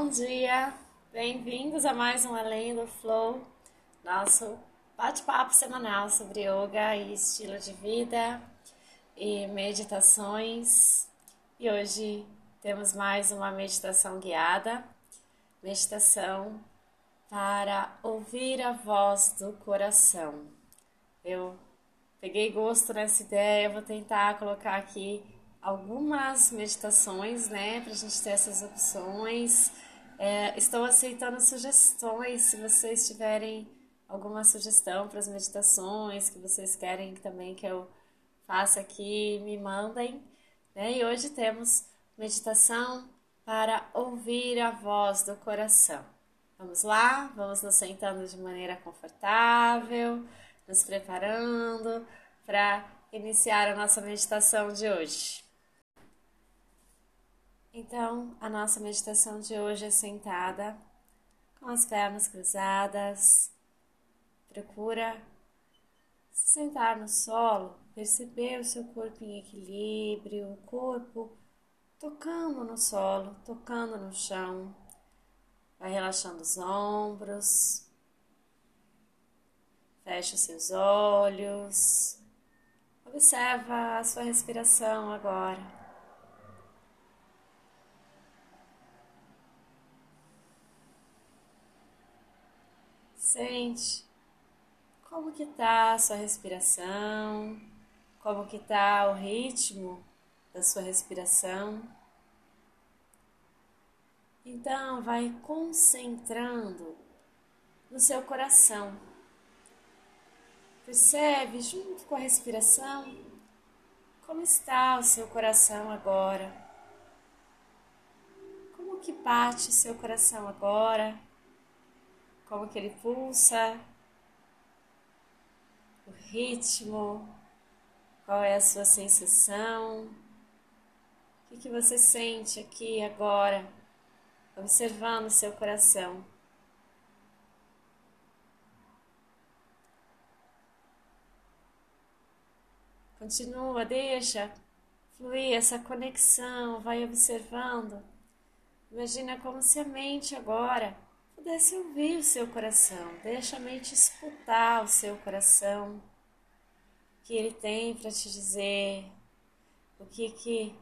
Bom dia, bem-vindos a mais um Além do Flow, nosso bate-papo semanal sobre yoga e estilo de vida e meditações. E hoje temos mais uma meditação guiada, meditação para ouvir a voz do coração. Eu peguei gosto nessa ideia, vou tentar colocar aqui algumas meditações, né, para a gente ter essas opções. É, estou aceitando sugestões, se vocês tiverem alguma sugestão para as meditações que vocês querem também que eu faça aqui, me mandem. Né? E hoje temos meditação para ouvir a voz do coração. Vamos lá? Vamos nos sentando de maneira confortável, nos preparando para iniciar a nossa meditação de hoje. Então, a nossa meditação de hoje é sentada, com as pernas cruzadas. Procura se sentar no solo, perceber o seu corpo em equilíbrio, o corpo tocando no solo, tocando no chão. Vai relaxando os ombros. Feche os seus olhos. Observa a sua respiração agora. Sente como que tá a sua respiração, como que tá o ritmo da sua respiração. Então vai concentrando no seu coração. Percebe junto com a respiração como está o seu coração agora. Como que bate seu coração agora? Como que ele pulsa, o ritmo, qual é a sua sensação, o que, que você sente aqui agora, observando o seu coração. Continua, deixa fluir essa conexão, vai observando. Imagina como se a mente agora pudesse ouvir o seu coração, deixa a mente escutar o seu coração, que ele tem para te dizer, o que que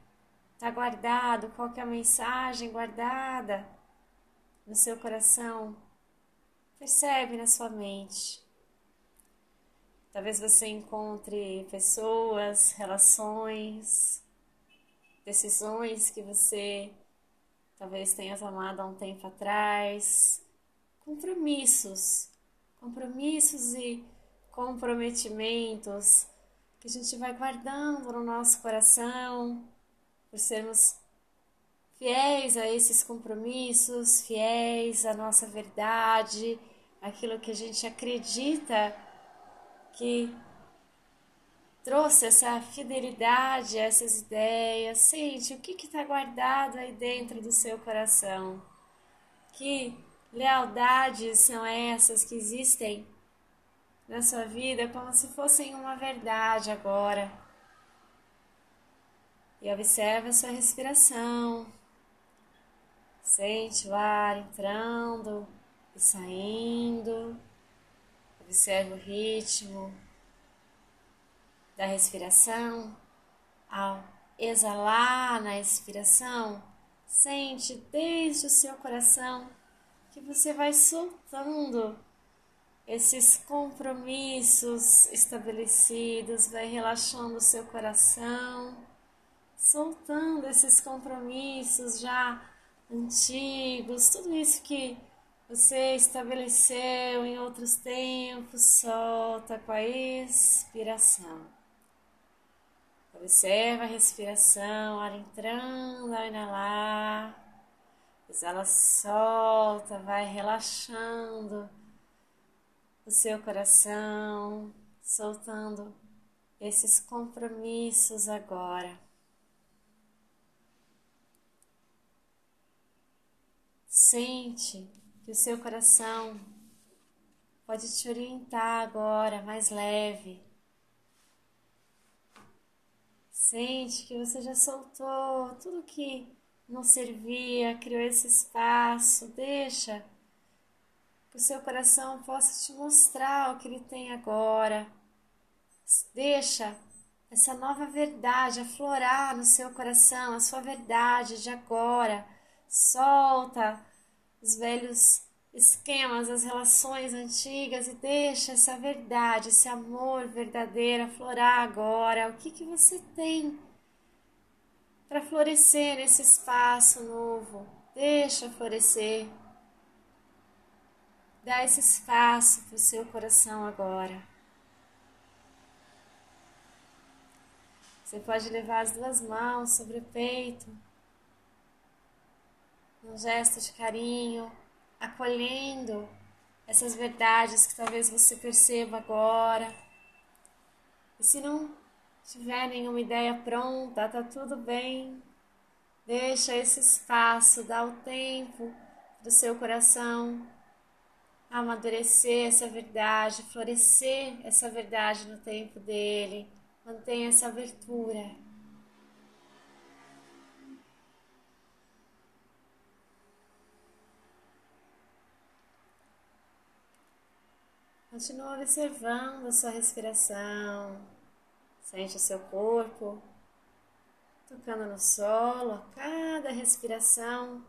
está guardado, qual que é a mensagem guardada no seu coração. Percebe na sua mente. Talvez você encontre pessoas, relações, decisões que você talvez tenha tomado há um tempo atrás, compromissos, compromissos e comprometimentos que a gente vai guardando no nosso coração por sermos fiéis a esses compromissos, fiéis à nossa verdade, aquilo que a gente acredita que trouxe essa fidelidade, essas ideias. Sente o que está guardado aí dentro do seu coração. Que lealdades são essas que existem na sua vida como se fossem uma verdade agora. E observe a sua respiração. Sente o ar entrando e saindo. Observe o ritmo da respiração. Ao exalar na expiração, sente desde o seu coração que você vai soltando esses compromissos estabelecidos, vai relaxando o seu coração, soltando esses compromissos já antigos, tudo isso que você estabeleceu em outros tempos, solta com a expiração. Observa a respiração, ar entrando ao inalar ela solta, vai relaxando o seu coração, soltando esses compromissos agora. Sente que o seu coração pode te orientar agora mais leve. Sente que você já soltou tudo que não servia, criou esse espaço. Deixa que o seu coração possa te mostrar o que ele tem agora. Deixa essa nova verdade aflorar no seu coração, a sua verdade de agora. Solta os velhos esquemas, as relações antigas e deixa essa verdade, esse amor verdadeiro aflorar agora. O que, que você tem para florescer nesse espaço novo? Deixa florescer. Dá esse espaço para o seu coração agora. Você pode levar as duas mãos sobre o peito, um gesto de carinho, acolhendo essas verdades que talvez você perceba agora. E se não tiver nenhuma ideia pronta, tá tudo bem. Deixa esse espaço, dá o tempo do seu coração amadurecer essa verdade, florescer essa verdade no tempo dele. Mantenha essa abertura. Continua observando a sua respiração. Sente o seu corpo tocando no solo a cada respiração.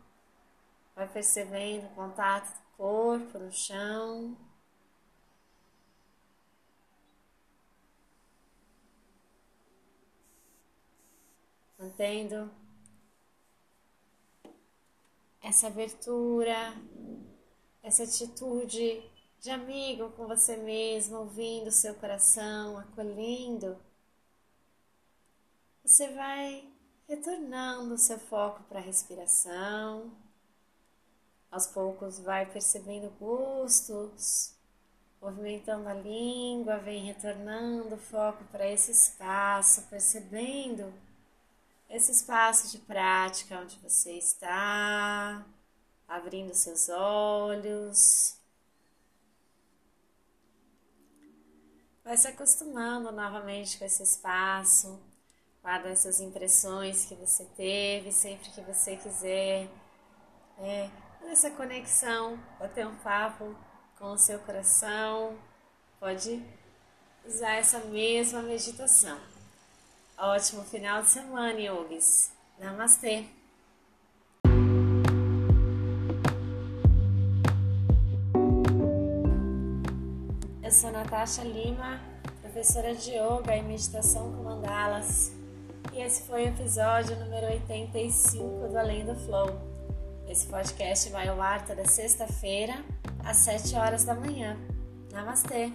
Vai percebendo o contato do corpo no chão. Mantendo essa abertura, essa atitude de amigo com você mesmo, ouvindo o seu coração, acolhendo, você vai retornando o seu foco para a respiração. Aos poucos vai percebendo gostos, movimentando a língua, vem retornando o foco para esse espaço, percebendo esse espaço de prática onde você está, abrindo seus olhos. vai se acostumando novamente com esse espaço, guarda essas impressões que você teve, sempre que você quiser. É, essa conexão, bater um papo com o seu coração, pode usar essa mesma meditação. Ótimo final de semana, yogis. Namastê! Eu sou Natasha Lima, professora de Yoga e Meditação com Mandalas. E esse foi o episódio número 85 do Além do Flow. Esse podcast vai ao ar toda sexta-feira, às 7 horas da manhã. Namastê!